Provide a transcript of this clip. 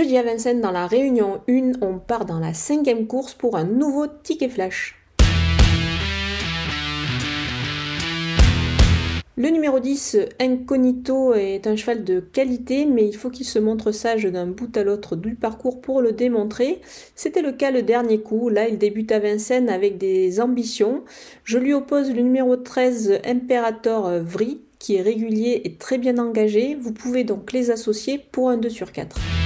Jeudi à Vincennes, dans la réunion 1, on part dans la cinquième course pour un nouveau ticket flash. Le numéro 10, Incognito, est un cheval de qualité, mais il faut qu'il se montre sage d'un bout à l'autre du parcours pour le démontrer. C'était le cas le dernier coup. Là, il débute à Vincennes avec des ambitions. Je lui oppose le numéro 13, Imperator Vri, qui est régulier et très bien engagé. Vous pouvez donc les associer pour un 2 sur 4.